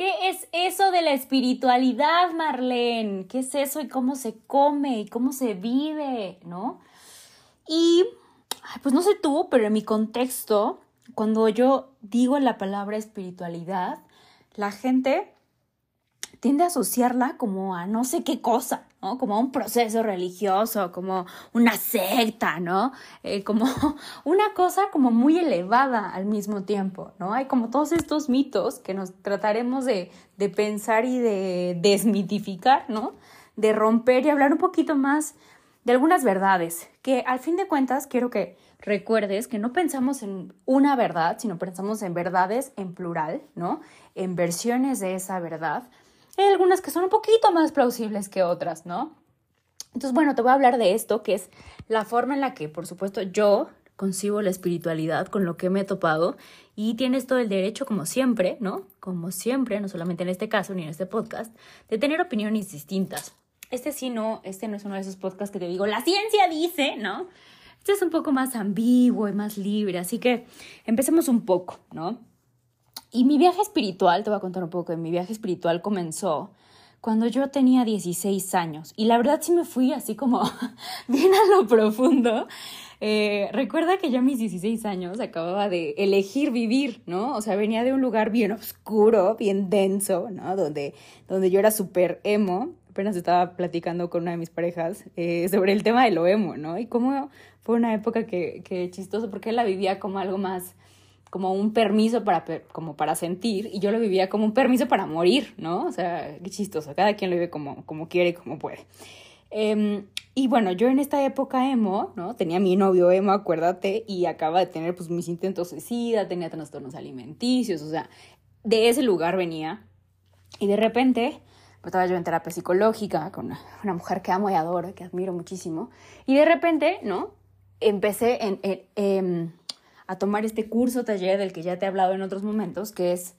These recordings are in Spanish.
¿Qué es eso de la espiritualidad, Marlene? ¿Qué es eso y cómo se come y cómo se vive, no? Y, pues no sé tú, pero en mi contexto, cuando yo digo la palabra espiritualidad, la gente tiende a asociarla como a no sé qué cosa, Como un proceso religioso, como una secta, ¿no? Eh, como una cosa como muy elevada al mismo tiempo, ¿no? Hay como todos estos mitos que nos trataremos de, de pensar y de desmitificar, ¿no? De romper y hablar un poquito más de algunas verdades, que al fin de cuentas quiero que recuerdes que no pensamos en una verdad, sino pensamos en verdades en plural, ¿no? En versiones de esa verdad hay algunas que son un poquito más plausibles que otras, ¿no? Entonces, bueno, te voy a hablar de esto, que es la forma en la que, por supuesto, yo concibo la espiritualidad con lo que me he topado y tienes todo el derecho, como siempre, ¿no? Como siempre, no solamente en este caso ni en este podcast, de tener opiniones distintas. Este sí no, este no es uno de esos podcasts que te digo, la ciencia dice, ¿no? Este es un poco más ambiguo y más libre, así que empecemos un poco, ¿no? Y mi viaje espiritual, te voy a contar un poco mi viaje espiritual, comenzó cuando yo tenía 16 años. Y la verdad sí me fui así como bien a lo profundo. Eh, recuerda que ya a mis 16 años acababa de elegir vivir, ¿no? O sea, venía de un lugar bien oscuro, bien denso, ¿no? Donde, donde yo era súper emo. Apenas estaba platicando con una de mis parejas eh, sobre el tema de lo emo, ¿no? Y cómo fue una época que, que chistoso, porque él la vivía como algo más como un permiso para, como para sentir y yo lo vivía como un permiso para morir, ¿no? O sea, qué chistoso, cada quien lo vive como, como quiere y como puede. Em, y bueno, yo en esta época emo, ¿no? Tenía mi novio emo, acuérdate, y acaba de tener pues mis intentos suicida, tenía trastornos alimenticios, o sea, de ese lugar venía. Y de repente, pues estaba yo en terapia psicológica con una, mujer que amo y adoro, que admiro muchísimo. Y de repente, ¿no? Empecé en, en em, a tomar este curso taller del que ya te he hablado en otros momentos, que es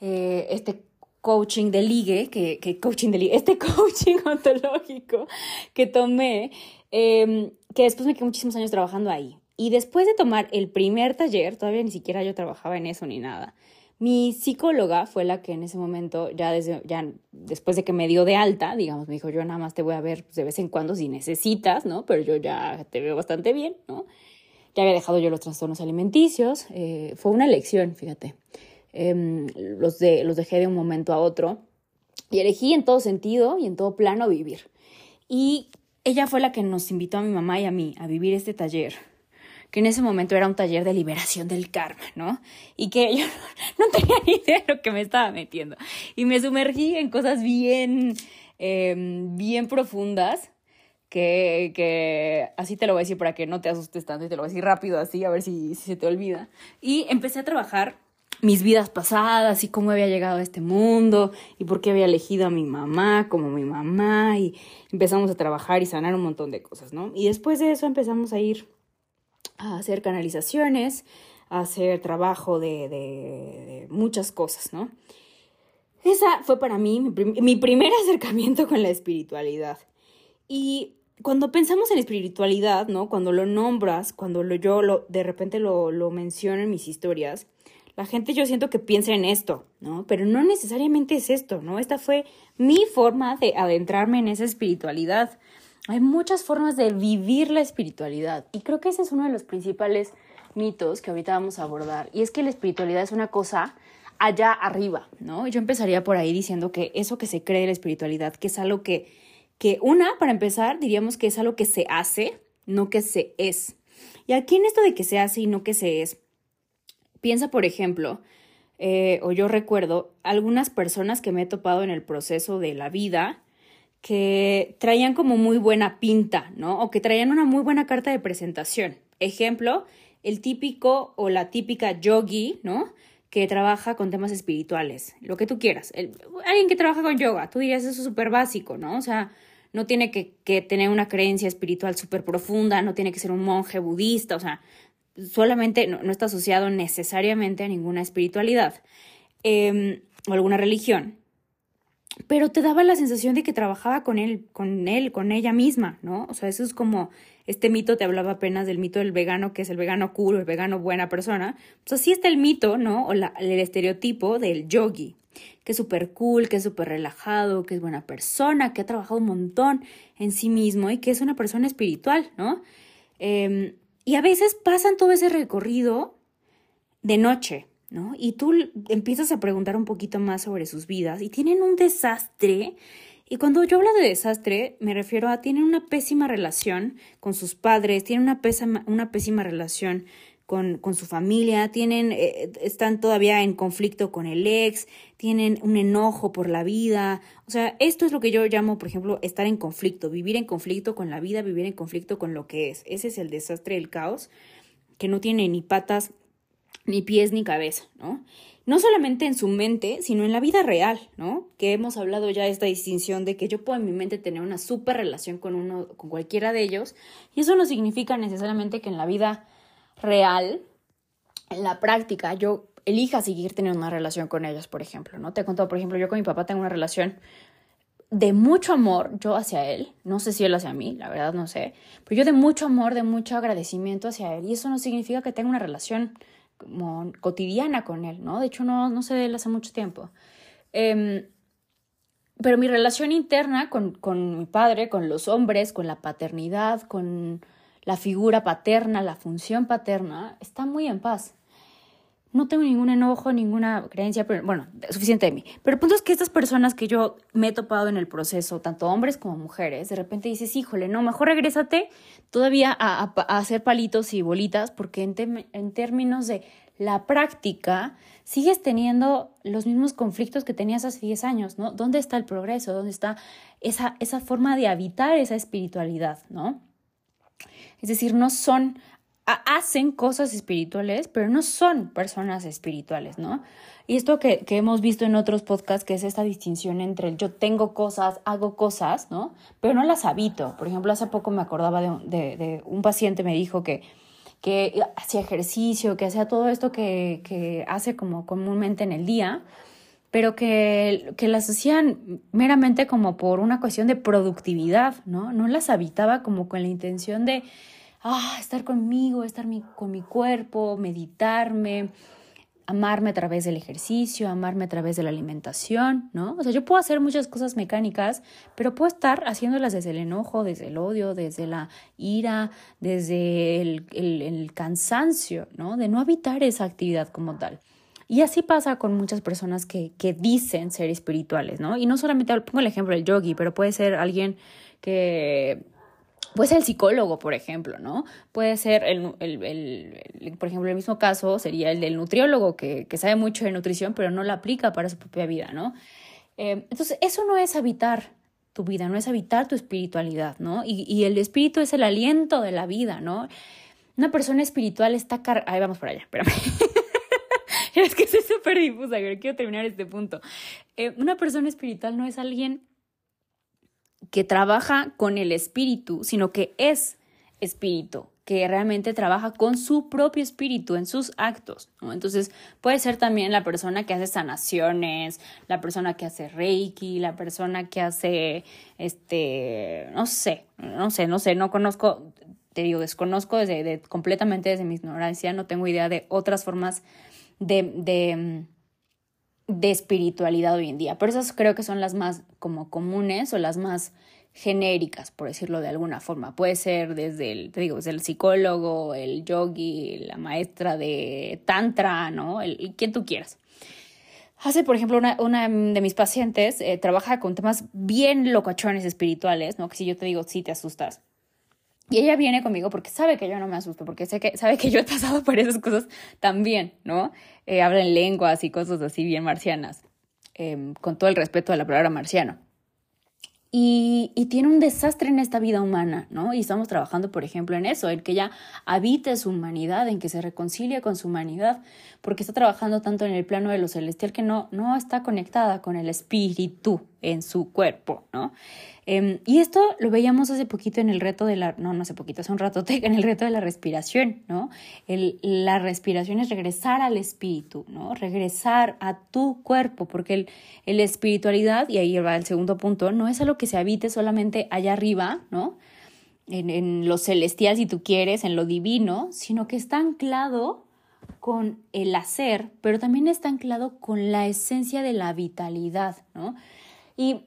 eh, este coaching de ligue, que, coaching de ligue, este coaching ontológico que tomé, em, que después me quedé muchísimos años trabajando ahí. Y después de tomar el primer taller, todavía ni siquiera yo trabajaba en eso ni nada. Mi psicóloga fue la que en ese momento, ya, desde, ya después de que me dio de alta, digamos, me dijo, yo nada más te voy a ver pues, de vez en cuando si necesitas, ¿no? Pero yo ya te veo bastante bien, ¿no? Ya había dejado yo los trastornos alimenticios. Eh, fue una elección, fíjate. Em, los, de, los dejé de un momento a otro y elegí en todo sentido y en todo plano vivir. Y ella fue la que nos invitó a mi mamá y a mí a vivir este taller, que en ese momento era un taller de liberación del karma, ¿no? Y que yo no, tenía ni idea de lo que me estaba metiendo. Y me sumergí en cosas bien, em, bien profundas que, que, así te lo voy a decir para que no te asustes tanto y te lo voy a decir rápido así, a ver si, si se te olvida. Y empecé a trabajar mis vidas pasadas y cómo había llegado a este mundo y por qué había elegido a mi mamá como mi mamá y empezamos a trabajar y sanar un montón de cosas, ¿no? Y después de eso empezamos a ir a hacer canalizaciones, a hacer trabajo de, de, muchas cosas, ¿no? Esa fue para mí mi, mi primer acercamiento con la espiritualidad. Y cuando pensamos en espiritualidad, ¿no? Cuando lo nombras, cuando lo, yo lo, de repente lo, lo menciono en mis historias, la gente yo siento que piensa en esto, ¿no? Pero no necesariamente es esto, ¿no? Esta fue mi forma de adentrarme en esa espiritualidad. Hay muchas formas de vivir la espiritualidad y creo que ese es uno de los principales mitos que ahorita vamos a abordar y es que la espiritualidad es una cosa allá arriba, ¿no? Yo empezaría por ahí diciendo que eso que se cree la espiritualidad, que es algo que que una, para empezar, diríamos que es algo que se hace, no que se es. Y aquí en esto de que se hace y no que se es, piensa, por ejemplo, eh, o yo recuerdo algunas personas que me he topado en el proceso de la vida que traían como muy buena pinta, ¿no? O que traían una muy buena carta de presentación. Ejemplo, el típico o la típica yogi, ¿no? que trabaja con temas espirituales, lo que tú quieras. alguien que trabaja con yoga, tú dirías eso es súper básico, ¿no? O sea, no tiene que, tener una creencia espiritual súper profunda, no tiene que ser un monje budista, o sea, solamente no, está asociado necesariamente a ninguna espiritualidad em, o alguna religión. Pero te daba la sensación de que trabajaba con él, con él, con ella misma, ¿no? O sea, eso es como este mito, te hablaba apenas del mito del vegano, que es el vegano cool, el vegano buena persona. Pues así está el mito, ¿no? O el estereotipo del yogi, que es súper cool, que es súper relajado, que es buena persona, que ha trabajado un montón en sí mismo y que es una persona espiritual, ¿no? Em, y a veces pasan todo ese recorrido de noche, ¿no? Y tú empiezas a preguntar un poquito más sobre sus vidas y tienen un desastre. Y cuando yo hablo de desastre, me refiero a tienen una pésima relación con sus padres, tienen una pésima, una pésima relación con, su familia, tienen, eh, están todavía en conflicto con el ex, tienen un enojo por la vida. O sea, esto es lo que yo llamo, por ejemplo, estar en conflicto, vivir en conflicto con la vida, vivir en conflicto con lo que es. Ese es el desastre, el caos, que no tiene ni patas, ni pies, ni cabeza, ¿no? No solamente en su mente, sino en la vida real, ¿no? Que hemos hablado ya de esta distinción de que yo puedo en mi mente tener una súper relación con uno, con cualquiera de ellos, y eso no significa necesariamente que en la vida real, en la práctica, yo elija seguir teniendo una relación con ellos, por ejemplo, ¿no? Te he contado, por ejemplo, yo con mi papá tengo una relación de mucho amor, yo hacia él, no sé si él hacia mí, la verdad no sé, pero yo de mucho amor, de mucho agradecimiento hacia él, y eso no significa que tenga una relación como cotidiana con él, ¿no? De hecho, no, no sé de él hace mucho tiempo. Em, pero mi relación interna con, con mi padre, con los hombres, con la paternidad, con la figura paterna, la función paterna, está muy en paz. No tengo ningún enojo, ninguna creencia, pero bueno, suficiente de mí. Pero el punto es que estas personas que yo me he topado en el proceso, tanto hombres como mujeres, de repente dices, híjole, no, mejor regrésate todavía a, hacer palitos y bolitas, porque en, en términos de la práctica, sigues teniendo los mismos conflictos que tenías hace 10 años, ¿no? ¿Dónde está el progreso? ¿Dónde está esa, esa forma de habitar esa espiritualidad, ¿no? Es decir, no son, hacen cosas espirituales, pero no son personas espirituales, ¿no? Y esto que, hemos visto en otros podcasts, que es esta distinción entre el yo tengo cosas, hago cosas, ¿no? Pero no las habito. Por ejemplo, hace poco me acordaba de, un paciente me dijo que, que hacía ejercicio, que hacía todo esto que, que hace como comúnmente en el día, pero que, que, las hacían meramente como por una cuestión de productividad, ¿no? No las habitaba como con la intención de, ah, estar conmigo, estar con mi cuerpo, meditarme, amarme a través del ejercicio, amarme a través de la alimentación, ¿no? O sea, yo puedo hacer muchas cosas mecánicas, pero puedo estar haciéndolas desde el enojo, desde el odio, desde la ira, desde el, el cansancio, ¿no? De no habitar esa actividad como tal. Y así pasa con muchas personas que, que dicen ser espirituales, ¿no? Y no solamente, pongo el ejemplo del yogi, pero puede ser alguien que Puede ser el psicólogo, por ejemplo, ¿no? Puede ser, el, el, el, por ejemplo, el mismo caso sería el del nutriólogo, que, que, sabe mucho de nutrición, pero no la aplica para su propia vida, ¿no? Eh, entonces, eso no es habitar tu vida, no es habitar tu espiritualidad, ¿no? Y, y el espíritu es el aliento de la vida, ¿no? Una persona espiritual está cargada... Ahí vamos por allá, espérame. es que soy súper difusa, quiero terminar este punto. Eh, una persona espiritual no es alguien que trabaja con el espíritu, sino que es espíritu, que realmente trabaja con su propio espíritu en sus actos. Entonces puede ser también la persona que hace sanaciones, la persona que hace reiki, la persona que hace, este, no sé, no sé, no sé, no conozco, te digo, desconozco desde, completamente desde mi ignorancia, no tengo idea de otras formas de, de de espiritualidad hoy en día, pero esas creo que son las más como comunes o las más genéricas, por decirlo de alguna forma. Puede ser desde el, te digo, desde el psicólogo, el yogi, la maestra de tantra, ¿no? El, quien tú quieras. Hace, por ejemplo, una, una de mis pacientes eh, trabaja con temas bien locachones espirituales, ¿no? Que si yo te digo, sí, te asustas. Y ella viene conmigo porque sabe que yo no me asusto, porque sé que, sabe que yo he pasado por esas cosas también, ¿no? Eh, habla en lenguas y cosas así bien marcianas, em, con todo el respeto a la palabra marciano. y, y, tiene un desastre en esta vida humana, ¿no? Y estamos trabajando, por ejemplo, en eso, en que ella habite su humanidad, en que se reconcilie con su humanidad, porque está trabajando tanto en el plano de lo celestial que no, no está conectada con el espíritu en su cuerpo, ¿no? Em, y esto lo veíamos hace poquito en el reto de la, no, no hace poquito, hace un rato, en el reto de la respiración, ¿no? La respiración es regresar al espíritu, ¿no? Regresar a tu cuerpo, porque el, el espiritualidad, y ahí va el segundo punto, no es algo que se habite solamente allá arriba, ¿no? En, en lo celestial, si tú quieres, en lo divino, sino que está anclado con el hacer, pero también está anclado con la esencia de la vitalidad, ¿no? Y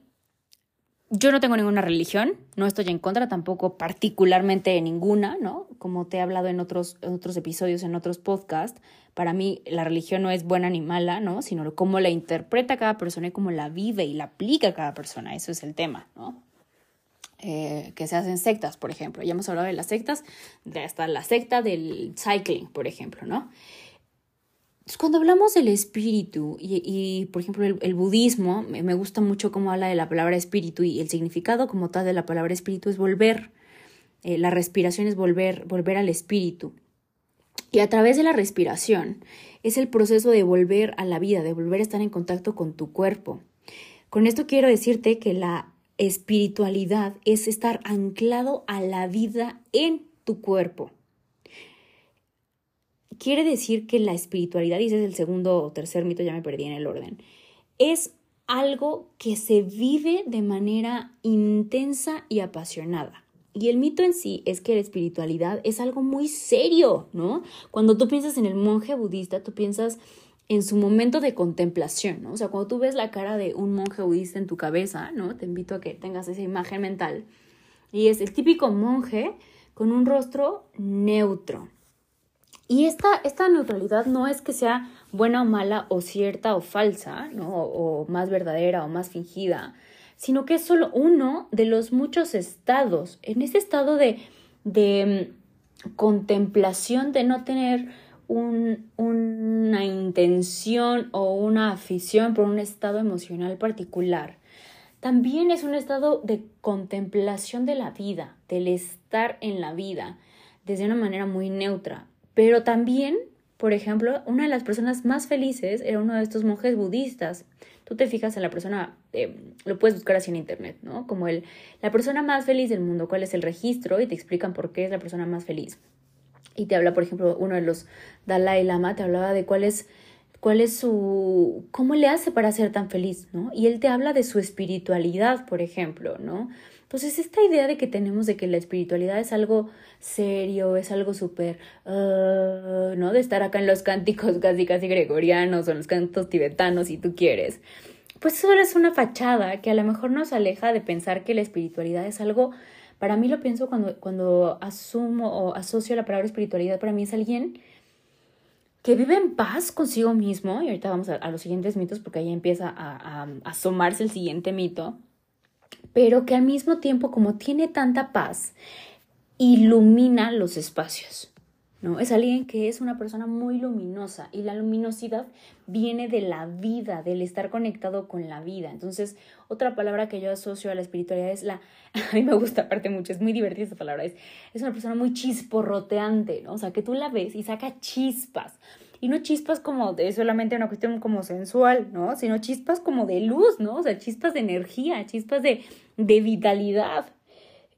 yo no tengo ninguna religión, no estoy en contra tampoco particularmente de ninguna, ¿no? Como te he hablado en otros, en otros episodios, en otros podcasts, para mí la religión no es buena ni mala, ¿no? Sino cómo la interpreta cada persona y cómo la vive y la aplica cada persona, eso es el tema, ¿no? Eh, que se hacen sectas, por ejemplo. Ya hemos hablado de las sectas, de hasta la secta del cycling, por ejemplo, ¿no? Cuando hablamos del espíritu y, por ejemplo, el, budismo, me, gusta mucho cómo habla de la palabra espíritu y el significado como tal de la palabra espíritu es volver. Eh, la respiración es volver, volver al espíritu. Y a través de la respiración es el proceso de volver a la vida, de volver a estar en contacto con tu cuerpo. Con esto quiero decirte que la espiritualidad es estar anclado a la vida en tu cuerpo quiere decir que la espiritualidad, y ese es el segundo o tercer mito, ya me perdí en el orden, es algo que se vive de manera intensa y apasionada. Y el mito en sí es que la espiritualidad es algo muy serio, ¿no? Cuando tú piensas en el monje budista, tú piensas en su momento de contemplación, ¿no? O sea, cuando tú ves la cara de un monje budista en tu cabeza, ¿no? Te invito a que tengas esa imagen mental. Y es el típico monje con un rostro neutro, y esta, esta neutralidad no es que sea buena o mala o cierta o falsa, ¿no? o, más verdadera o más fingida, sino que es solo uno de los muchos estados. En ese estado de, de mm, contemplación, de no tener un, una intención o una afición por un estado emocional particular. También es un estado de contemplación de la vida, del estar en la vida, desde una manera muy neutra. Pero también, por ejemplo, una de las personas más felices era uno de estos monjes budistas. Tú te fijas en la persona, eh, lo puedes buscar así en internet, ¿no? Como el, la persona más feliz del mundo, cuál es el registro y te explican por qué es la persona más feliz. Y te habla, por ejemplo, uno de los Dalai Lama, te hablaba de cuál es, cuál es su, cómo le hace para ser tan feliz, ¿no? Y él te habla de su espiritualidad, por ejemplo, ¿no? Entonces, esta idea de que tenemos de que la espiritualidad es algo serio, es algo súper, ah, ¿no? De estar acá en los cánticos casi casi gregorianos o en los cantos tibetanos, si tú quieres. Pues eso es una fachada que a lo mejor nos aleja de pensar que la espiritualidad es algo, para mí lo pienso cuando, cuando asumo o asocio la palabra espiritualidad, para mí es alguien que vive en paz consigo mismo, y ahorita vamos a, los siguientes mitos porque ahí empieza a asomarse el siguiente mito, pero que al mismo tiempo, como tiene tanta paz, ilumina los espacios. ¿no? Es alguien que es una persona muy luminosa y la luminosidad viene de la vida, del estar conectado con la vida. Entonces, otra palabra que yo asocio a la espiritualidad es la, a mí me gusta aparte mucho, es muy divertida esta palabra, es, es una persona muy chisporroteante, ¿no? O sea, que tú la ves y saca chispas. Y no chispas como de solamente una cuestión como sensual, ¿no? Sino chispas como de luz, ¿no? O sea, chispas de energía, chispas de, de vitalidad.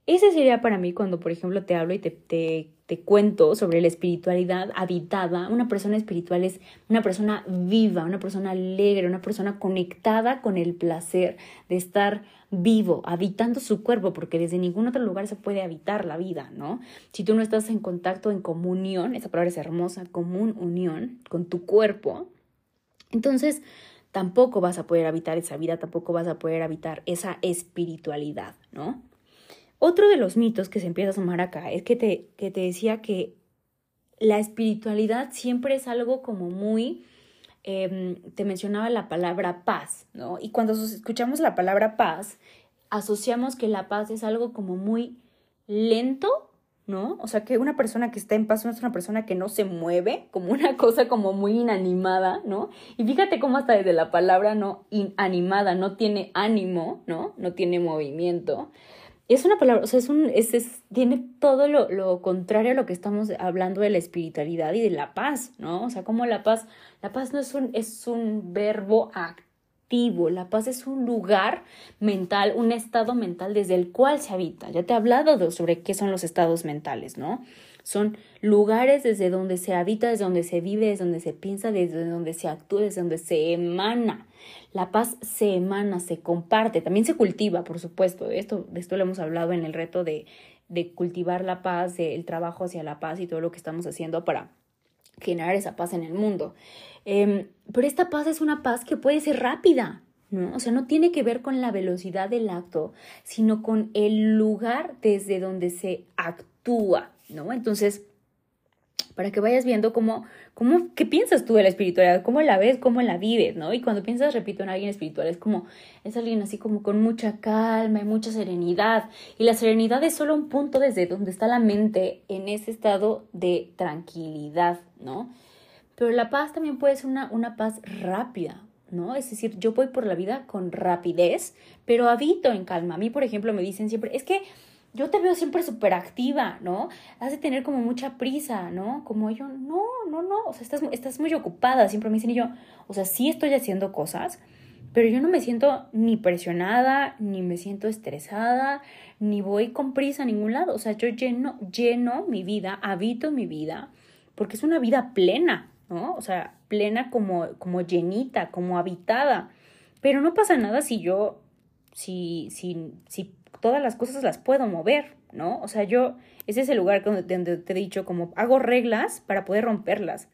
Ese sería para mí cuando, por ejemplo, te hablo y te, te, te, cuento sobre la espiritualidad habitada. Una persona espiritual es una persona viva, una persona alegre, una persona conectada con el placer de estar vivo, habitando su cuerpo, porque desde ningún otro lugar se puede habitar la vida, ¿no? Si tú no estás en contacto, en comunión, esa palabra es hermosa, común, unión con tu cuerpo, entonces tampoco vas a poder habitar esa vida, tampoco vas a poder habitar esa espiritualidad, ¿no? Otro de los mitos que se empieza a sumar acá es que te, que te decía que la espiritualidad siempre es algo como muy, em, te mencionaba la palabra paz, ¿no? Y cuando escuchamos la palabra paz, asociamos que la paz es algo como muy lento, ¿no? O sea, que una persona que está en paz no es una persona que no se mueve, como una cosa como muy inanimada, ¿no? Y fíjate cómo hasta desde la palabra no inanimada no tiene ánimo, ¿no? No tiene movimiento. Es una palabra, o sea, es un, es, tiene todo lo, lo, contrario a lo que estamos hablando de la espiritualidad y de la paz, ¿no? O sea, como la paz, la paz no es un, es un verbo activo la paz es un lugar mental, un estado mental desde el cual se habita. Ya te he hablado sobre qué son los estados mentales, ¿no? Son lugares desde donde se habita, desde donde se vive, desde donde se piensa, desde donde se actúa, desde donde se emana. La paz se emana, se comparte, también se cultiva, por supuesto. Esto, de esto lo hemos hablado en el reto de, de cultivar la paz, el trabajo hacia la paz y todo lo que estamos haciendo para generar esa paz en el mundo. Em, pero esta paz es una paz que puede ser rápida, ¿no? O sea, no tiene que ver con la velocidad del acto, sino con el lugar desde donde se actúa, ¿no? Entonces, para que vayas viendo cómo, cómo, qué piensas tú de la espiritualidad, cómo la ves, cómo la vives, ¿no? Y cuando piensas, repito, en alguien espiritual, es como, es alguien así como con mucha calma y mucha serenidad. Y la serenidad es solo un punto desde donde está la mente en ese estado de tranquilidad, ¿no? Pero la paz también puede ser una, una paz rápida, ¿no? Es decir, yo voy por la vida con rapidez, pero habito en calma. A mí, por ejemplo, me dicen siempre, es que yo te veo siempre súper activa, ¿no? Has de tener como mucha prisa, ¿no? Como yo, no, no, no, o sea, estás, estás muy ocupada, siempre me dicen y yo, o sea, sí estoy haciendo cosas, pero yo no me siento ni presionada, ni me siento estresada, ni voy con prisa a ningún lado, o sea, yo lleno, lleno mi vida, habito mi vida, porque es una vida plena, ¿no? O sea, plena como, como llenita, como habitada. Pero no pasa nada si yo, si, si, si todas las cosas las puedo mover, ¿no? O sea, yo, ese es el lugar donde, te he dicho, como hago reglas para poder romperlas.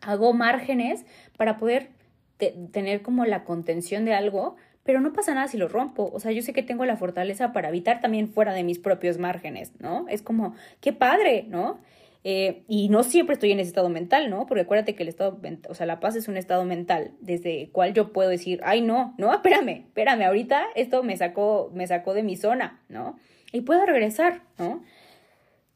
Hago márgenes para poder tener como la contención de algo, pero no pasa nada si lo rompo. O sea, yo sé que tengo la fortaleza para habitar también fuera de mis propios márgenes, ¿no? Es como, qué padre, ¿no? Eh, y no siempre estoy en ese estado mental, ¿no? Porque acuérdate que el estado, o sea, la paz es un estado mental desde el cual yo puedo decir, ay, no, no, espérame, espérame, ahorita esto me sacó, me sacó de mi zona, ¿no? Y puedo regresar, ¿no?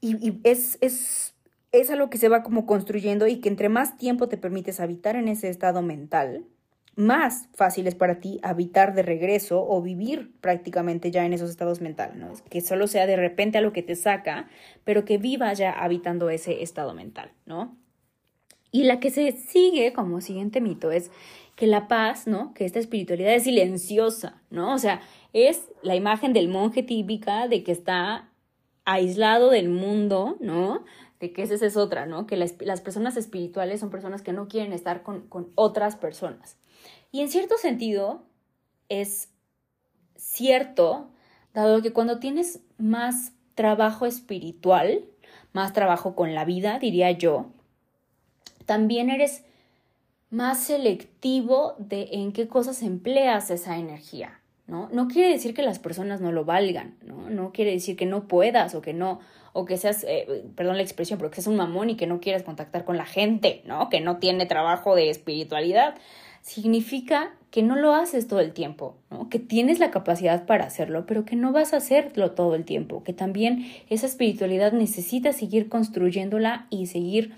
Y, y es, es, es algo que se va como construyendo y que entre más tiempo te permites habitar en ese estado mental, más fácil es para ti habitar de regreso o vivir prácticamente ya en esos estados mentales, ¿no? Que solo sea de repente a lo que te saca, pero que viva ya habitando ese estado mental, ¿no? Y la que se sigue como siguiente mito es que la paz, ¿no? Que esta espiritualidad es silenciosa, ¿no? O sea, es la imagen del monje típica de que está aislado del mundo, ¿no? De que esa es otra, ¿no? Que las, las personas espirituales son personas que no quieren estar con, con otras personas. Y en cierto sentido es cierto, dado que cuando tienes más trabajo espiritual, más trabajo con la vida, diría yo, también eres más selectivo de en qué cosas empleas esa energía, ¿no? No quiere decir que las personas no lo valgan, ¿no? No quiere decir que no puedas o que no, o que seas, eh, perdón la expresión, pero que seas un mamón y que no quieras contactar con la gente, ¿no? Que no tiene trabajo de espiritualidad significa que no lo haces todo el tiempo, ¿no? que tienes la capacidad para hacerlo, pero que no vas a hacerlo todo el tiempo, que también esa espiritualidad necesita seguir construyéndola y seguir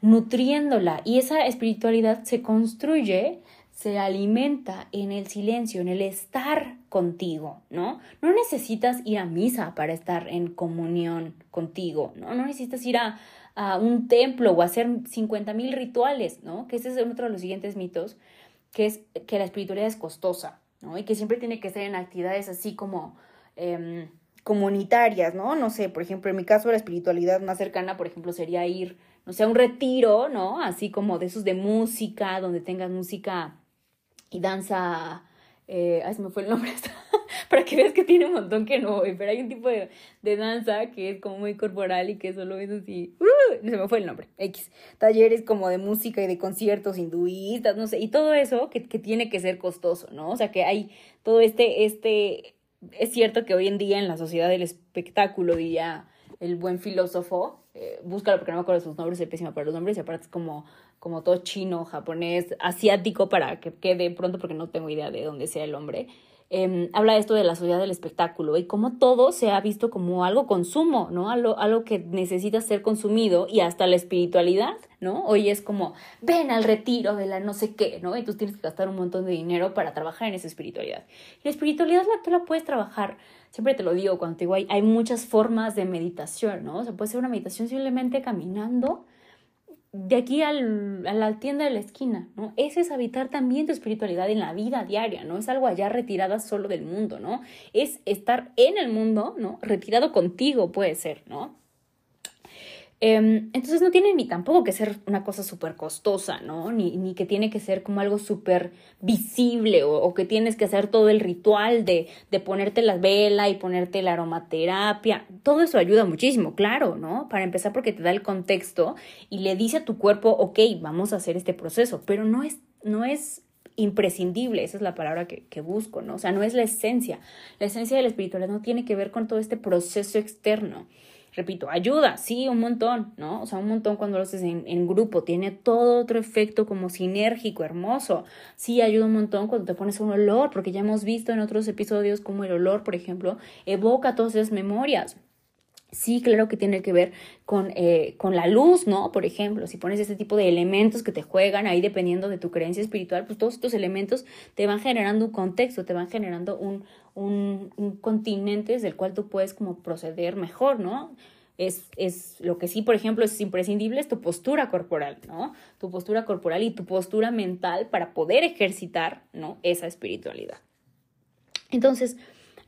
nutriéndola. Y esa espiritualidad se construye, se alimenta en el silencio, en el estar contigo, ¿no? No necesitas ir a misa para estar en comunión contigo, ¿no? No necesitas ir a, a un templo o hacer 50 mil rituales, ¿no? Que ese es otro de los siguientes mitos, que es que la espiritualidad es costosa, ¿no? Y que siempre tiene que ser en actividades así como em, comunitarias, ¿no? No sé, por ejemplo, en mi caso la espiritualidad más cercana, por ejemplo, sería ir, no sé, a un retiro, ¿no? Así como de esos de música, donde tengas música y danza, eh, ay, se me fue el nombre, para que veas que tiene un montón que no pero hay un tipo de, de danza que es como muy corporal y que solo es así, uh, se me fue el nombre, X, talleres como de música y de conciertos hinduistas, no sé, y todo eso que, que tiene que ser costoso, ¿no? O sea, que hay todo este, este, es cierto que hoy en día en la sociedad del espectáculo, diría el buen filósofo, eh, búscalo porque no me acuerdo sus nombres, es pésima para los nombres, y aparte es como, como todo chino, japonés, asiático, para que quede pronto porque no tengo idea de dónde sea el hombre Em, habla esto de la sociedad del espectáculo y cómo todo se ha visto como algo consumo, ¿no? Algo, algo que necesita ser consumido y hasta la espiritualidad, ¿no? Hoy es como, ven al retiro de la no sé qué, ¿no? Entonces tienes que gastar un montón de dinero para trabajar en esa espiritualidad. Y la espiritualidad la, tú la puedes trabajar, siempre te lo digo, cuando te digo, hay, hay muchas formas de meditación, ¿no? O sea, puede ser una meditación simplemente caminando, de aquí al, a la tienda de la esquina, ¿no? Ese es habitar también tu espiritualidad en la vida diaria, ¿no? Es algo allá retirada solo del mundo, ¿no? Es estar en el mundo, ¿no? Retirado contigo puede ser, ¿no? Em, entonces no tiene ni tampoco que ser una cosa súper costosa, ¿no? Ni, ni, que tiene que ser como algo súper visible o, que tienes que hacer todo el ritual de, de ponerte la vela y ponerte la aromaterapia. Todo eso ayuda muchísimo, claro, ¿no? Para empezar porque te da el contexto y le dice a tu cuerpo, ok, vamos a hacer este proceso, pero no es, no es imprescindible, esa es la palabra que, que, busco, ¿no? O sea, no es la esencia. La esencia de la espiritualidad no tiene que ver con todo este proceso externo. Repito, ayuda, sí, un montón, ¿no? O sea, un montón cuando lo haces en, grupo, tiene todo otro efecto como sinérgico, hermoso. Sí, ayuda un montón cuando te pones un olor, porque ya hemos visto en otros episodios como el olor, por ejemplo, evoca todas esas memorias. Sí, claro que tiene que ver con, eh, con la luz, ¿no? Por ejemplo, si pones este tipo de elementos que te juegan ahí dependiendo de tu creencia espiritual, pues todos estos elementos te van generando un contexto, te van generando un, un, un continente desde el cual tú puedes como proceder mejor, ¿no? Es, es, lo que sí, por ejemplo, es imprescindible es tu postura corporal, ¿no? Tu postura corporal y tu postura mental para poder ejercitar, ¿no? Esa espiritualidad. Entonces,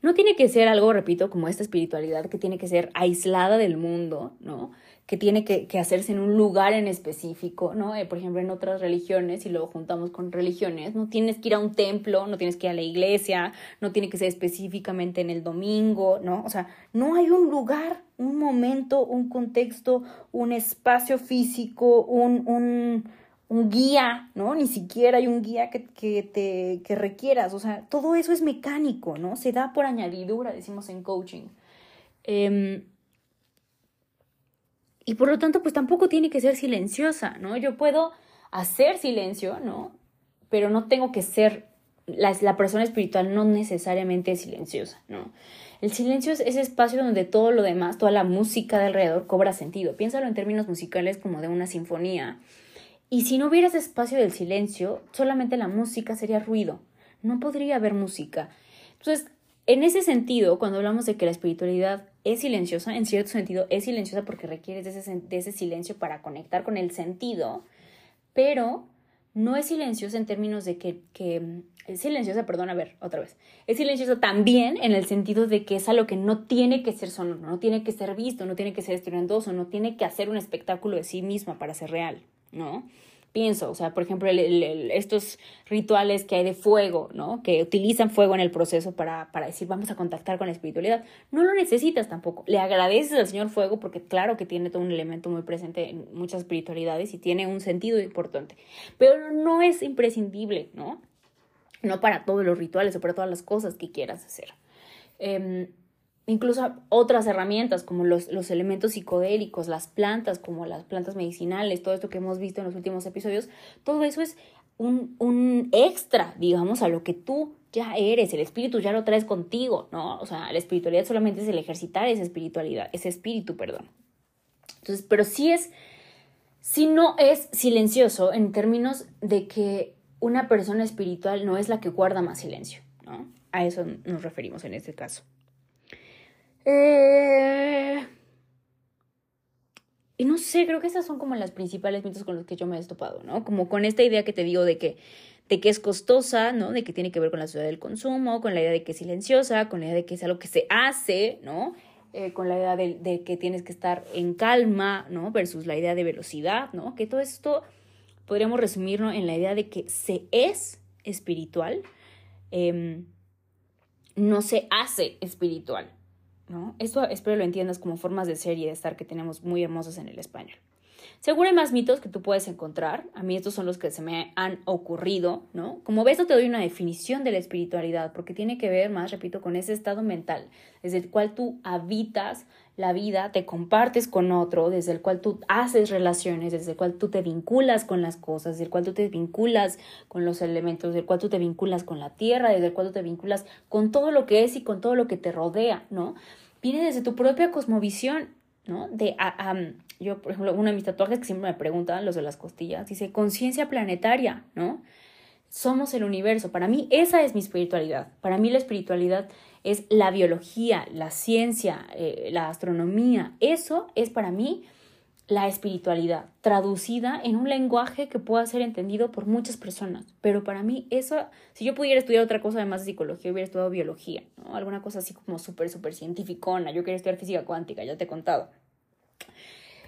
no tiene que ser algo, repito, como esta espiritualidad que tiene que ser aislada del mundo, ¿no? que tiene que, hacerse en un lugar en específico, ¿no? Eh, por ejemplo, en otras religiones, y luego juntamos con religiones, no tienes que ir a un templo, no tienes que ir a la iglesia, no tiene que ser específicamente en el domingo, ¿no? O sea, no hay un lugar, un momento, un contexto, un espacio físico, un, un, un guía, ¿no? Ni siquiera hay un guía que, que te que requieras, o sea, todo eso es mecánico, ¿no? Se da por añadidura, decimos en coaching. Eh, y por lo tanto, pues tampoco tiene que ser silenciosa, ¿no? Yo puedo hacer silencio, ¿no? Pero no tengo que ser, la, la persona espiritual no necesariamente es silenciosa, ¿no? El silencio es ese espacio donde todo lo demás, toda la música de alrededor cobra sentido. Piénsalo en términos musicales como de una sinfonía. Y si no hubiera ese espacio del silencio, solamente la música sería ruido. No podría haber música. Entonces, en ese sentido, cuando hablamos de que la espiritualidad es silenciosa, en cierto sentido es silenciosa porque requiere de ese, silencio para conectar con el sentido, pero no es silenciosa en términos de que, que es silenciosa, perdón, a ver, otra vez. Es silenciosa también en el sentido de que es algo que no tiene que ser sonoro, no tiene que ser visto, no tiene que ser estruendoso, no tiene que hacer un espectáculo de sí misma para ser real, ¿no? pienso, o sea, por ejemplo, estos rituales que hay de fuego, ¿no? Que utilizan fuego en el proceso para, para decir, vamos a contactar con la espiritualidad. No lo necesitas tampoco. Le agradeces al Señor fuego porque claro que tiene todo un elemento muy presente en muchas espiritualidades y tiene un sentido importante, pero no es imprescindible, ¿no? No para todos los rituales o para todas las cosas que quieras hacer. Eh, incluso otras herramientas como los, los, elementos psicodélicos, las plantas como las plantas medicinales, todo esto que hemos visto en los últimos episodios, todo eso es un, un extra, digamos, a lo que tú ya eres, el espíritu ya lo traes contigo, ¿no? O sea, la espiritualidad solamente es el ejercitar esa espiritualidad, ese espíritu, perdón. Entonces, pero sí es, sí no es silencioso en términos de que una persona espiritual no es la que guarda más silencio, ¿no? A eso nos referimos en este caso. Eh... Y no sé, creo que esas son como las principales mitos con los que yo me he estopado, ¿no? Como con esta idea que te digo de que, de que es costosa, ¿no? De que tiene que ver con la ciudad del consumo, con la idea de que es silenciosa, con la idea de que es algo que se hace, ¿no? Eh, con la idea de, que tienes que estar en calma, ¿no? Versus la idea de velocidad, ¿no? Que todo esto podríamos resumirlo en la idea de que se es espiritual, eh, no se hace espiritual, ¿no? Esto espero lo entiendas como formas de ser y de estar que tenemos muy hermosas en el español. Seguro hay más mitos que tú puedes encontrar. A mí estos son los que se me han ocurrido, ¿no? Como ves, no te doy una definición de la espiritualidad, porque tiene que ver más, repito, con ese estado mental, desde el cual tú habitas la vida, te compartes con otro, desde el cual tú haces relaciones, desde el cual tú te vinculas con las cosas, desde el cual tú te vinculas con los elementos, desde el cual tú te vinculas con la tierra, desde el cual tú te vinculas con todo lo que es y con todo lo que te rodea, ¿no? Viene desde tu propia cosmovisión, ¿no? De, yo, por ejemplo, uno de mis tatuajes que siempre me preguntan, los de las costillas, dice conciencia planetaria, ¿no? Somos el universo. Para mí esa es mi espiritualidad. Para mí la espiritualidad es la biología, la ciencia, eh, la astronomía. Eso es para mí la espiritualidad, traducida en un lenguaje que pueda ser entendido por muchas personas. Pero para mí eso, si yo pudiera estudiar otra cosa además de psicología, hubiera estudiado biología, ¿no? Alguna cosa así como súper, súper cientificona. Yo quería estudiar física cuántica, ya te he contado.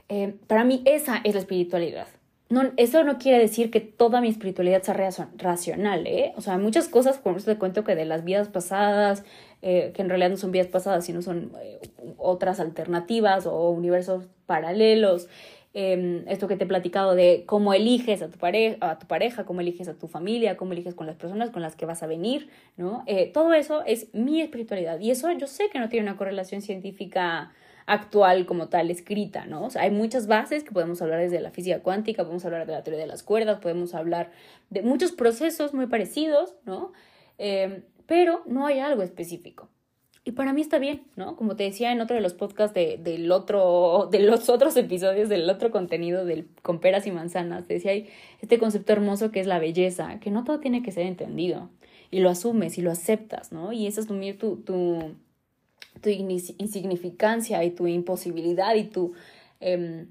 Eh, para mí esa es la espiritualidad. No, eso no quiere decir que toda mi espiritualidad sea racional, ¿eh? O sea, muchas cosas, como te cuento que de las vidas pasadas, eh, que en realidad no son vidas pasadas, sino son eh, otras alternativas o universos paralelos. Em, esto que te he platicado de cómo eliges a tu, pareja, a tu pareja, cómo eliges a tu familia, cómo eliges con las personas con las que vas a venir, ¿no? todo eso es mi espiritualidad y eso yo sé que no tiene una correlación científica actual como tal escrita, ¿no? O sea, hay muchas bases que podemos hablar desde la física cuántica, podemos hablar de la teoría de las cuerdas, podemos hablar de muchos procesos muy parecidos, ¿no? Eh, pero no hay algo específico. Y para mí está bien, ¿no? Como te decía en otro de los podcasts de, del otro, de los otros episodios, del otro contenido del con peras y manzanas, te decía hay este concepto hermoso que es la belleza, que no todo tiene que ser entendido. Y lo asumes y lo aceptas, ¿no? Y es tu, tu, tu insignificancia y tu imposibilidad y tu... Mm,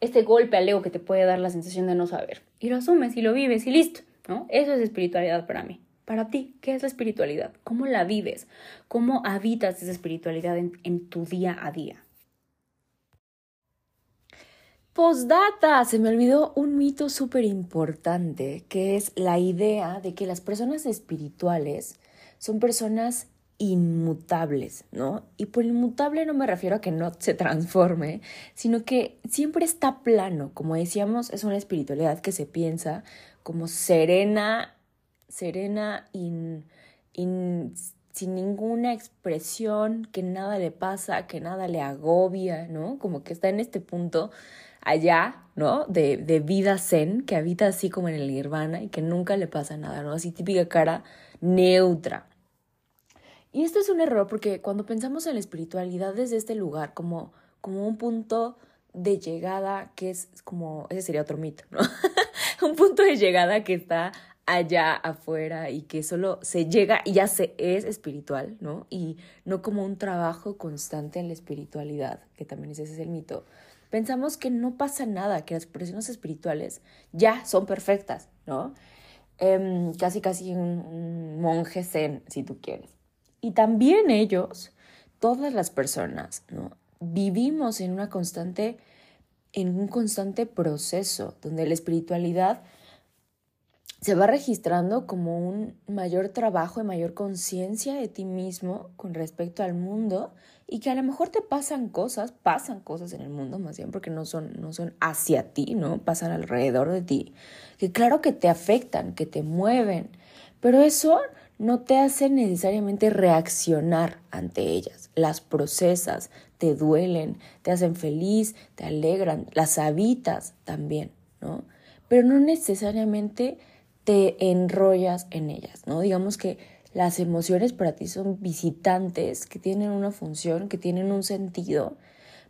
este golpe al ego que te puede dar la sensación de no saber. Y lo asumes y lo vives y listo, ¿no? Eso es espiritualidad para mí. Para ti, ¿qué es la espiritualidad? ¿Cómo la vives? ¿Cómo habitas esa espiritualidad en, en tu día a día? Postdata, se me olvidó un mito súper importante, que es la idea de que las personas espirituales son personas inmutables, ¿no? Y por inmutable no me refiero a que no se transforme, sino que siempre está plano, como decíamos, es una espiritualidad que se piensa como serena, serena, in, sin ninguna expresión, que nada le pasa, que nada le agobia, ¿no? Como que está en este punto allá, ¿no? De, de vida zen, que habita así como en el nirvana y que nunca le pasa nada, ¿no? Así típica cara neutra. Y esto es un error porque cuando pensamos en la espiritualidad desde este lugar, como, como un punto de llegada que es como, ese sería otro mito, ¿no? un punto de llegada que está allá afuera y que solo se llega y ya se es espiritual, ¿no? Y no como un trabajo constante en la espiritualidad, que también ese es el mito. Pensamos que no pasa nada, que las personas espirituales ya son perfectas, ¿no? Em, casi casi un, monje zen, si tú quieres. Y también ellos, todas las personas, ¿no? Vivimos en una constante, en un constante proceso donde la espiritualidad se va registrando como un mayor trabajo y mayor conciencia de ti mismo con respecto al mundo y que a lo mejor te pasan cosas, pasan cosas en el mundo más bien porque no son, no son hacia ti, ¿no? Pasan alrededor de ti, que claro que te afectan, que te mueven, pero eso no te hace necesariamente reaccionar ante ellas, las procesas, te duelen, te hacen feliz, te alegran, las habitas también, ¿no? Pero no necesariamente te enrollas en ellas, ¿no? Digamos que las emociones para ti son visitantes que tienen una función, que tienen un sentido,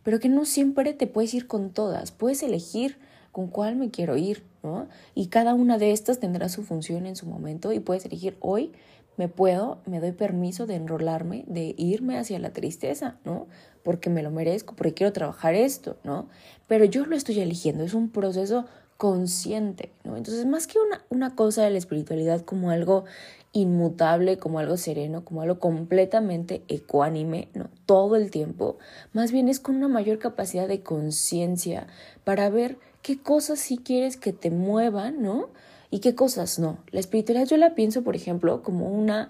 pero que no siempre te puedes ir con todas. Puedes elegir con cuál me quiero ir, ¿no? Y cada una de estas tendrá su función en su momento y puedes elegir hoy me puedo, me doy permiso de enrolarme, de irme hacia la tristeza, ¿no? Porque me lo merezco, porque quiero trabajar esto, ¿no? Pero yo lo estoy eligiendo, es un proceso consciente, ¿no? Entonces, más que una, una cosa de la espiritualidad como algo inmutable, como algo sereno, como algo completamente ecuánime, ¿no? Todo el tiempo, más bien es con una mayor capacidad de conciencia para ver qué cosas sí quieres que te muevan, ¿no? Y qué cosas no. La espiritualidad yo la pienso, por ejemplo, como una,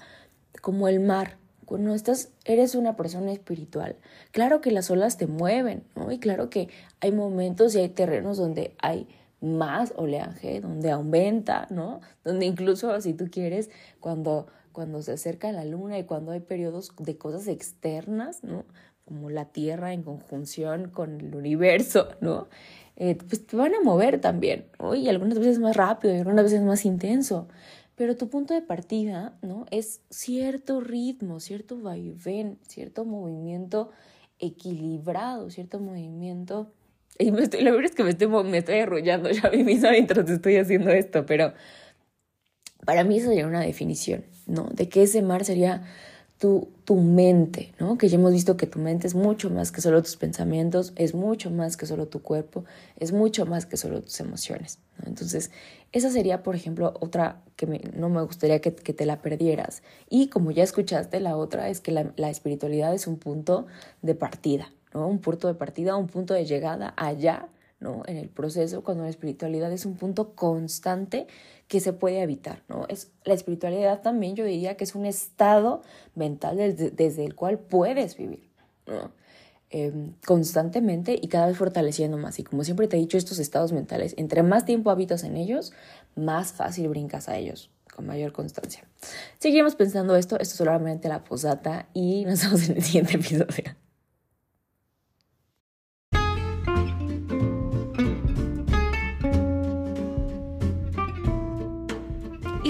como el mar. Cuando estás, eres una persona espiritual, claro que las olas te mueven, ¿no? Y claro que hay momentos y hay terrenos donde hay más oleaje, donde aumenta, ¿no? Donde incluso, si tú quieres, cuando, cuando se acerca la luna y cuando hay periodos de cosas externas, ¿no? Como la Tierra en conjunción con el universo, ¿no? Eh, pues te van a mover también, ¿no? Algunas veces más rápido y algunas veces más intenso. Pero tu punto de partida, ¿no? Es cierto ritmo, cierto vaivén, cierto movimiento equilibrado, cierto movimiento y me estoy, la verdad es que me estoy, me estoy arrollando ya a mí misma mientras estoy haciendo esto, pero para mí eso sería una definición, ¿no? De que ese mar sería tu, tu mente, ¿no? Que ya hemos visto que tu mente es mucho más que solo tus pensamientos, es mucho más que solo tu cuerpo, es mucho más que solo tus emociones. Entonces, esa sería, por ejemplo, otra que no me gustaría que, que, te la perdieras. Y como ya escuchaste, la otra es que la, la espiritualidad es un punto de partida, ¿no? Un punto de partida, un punto de llegada allá, ¿no? En el proceso, cuando la espiritualidad es un punto constante que se puede evitar, ¿no? Es, la espiritualidad también yo diría que es un estado mental desde, el cual puedes vivir, ¿no? Eh, constantemente y cada vez fortaleciendo más. Y como siempre te he dicho, estos estados mentales, entre más tiempo habitas en ellos, más fácil brincas a ellos con mayor constancia. Seguimos pensando esto, esto es solamente la posata y nos vemos en el siguiente episodio.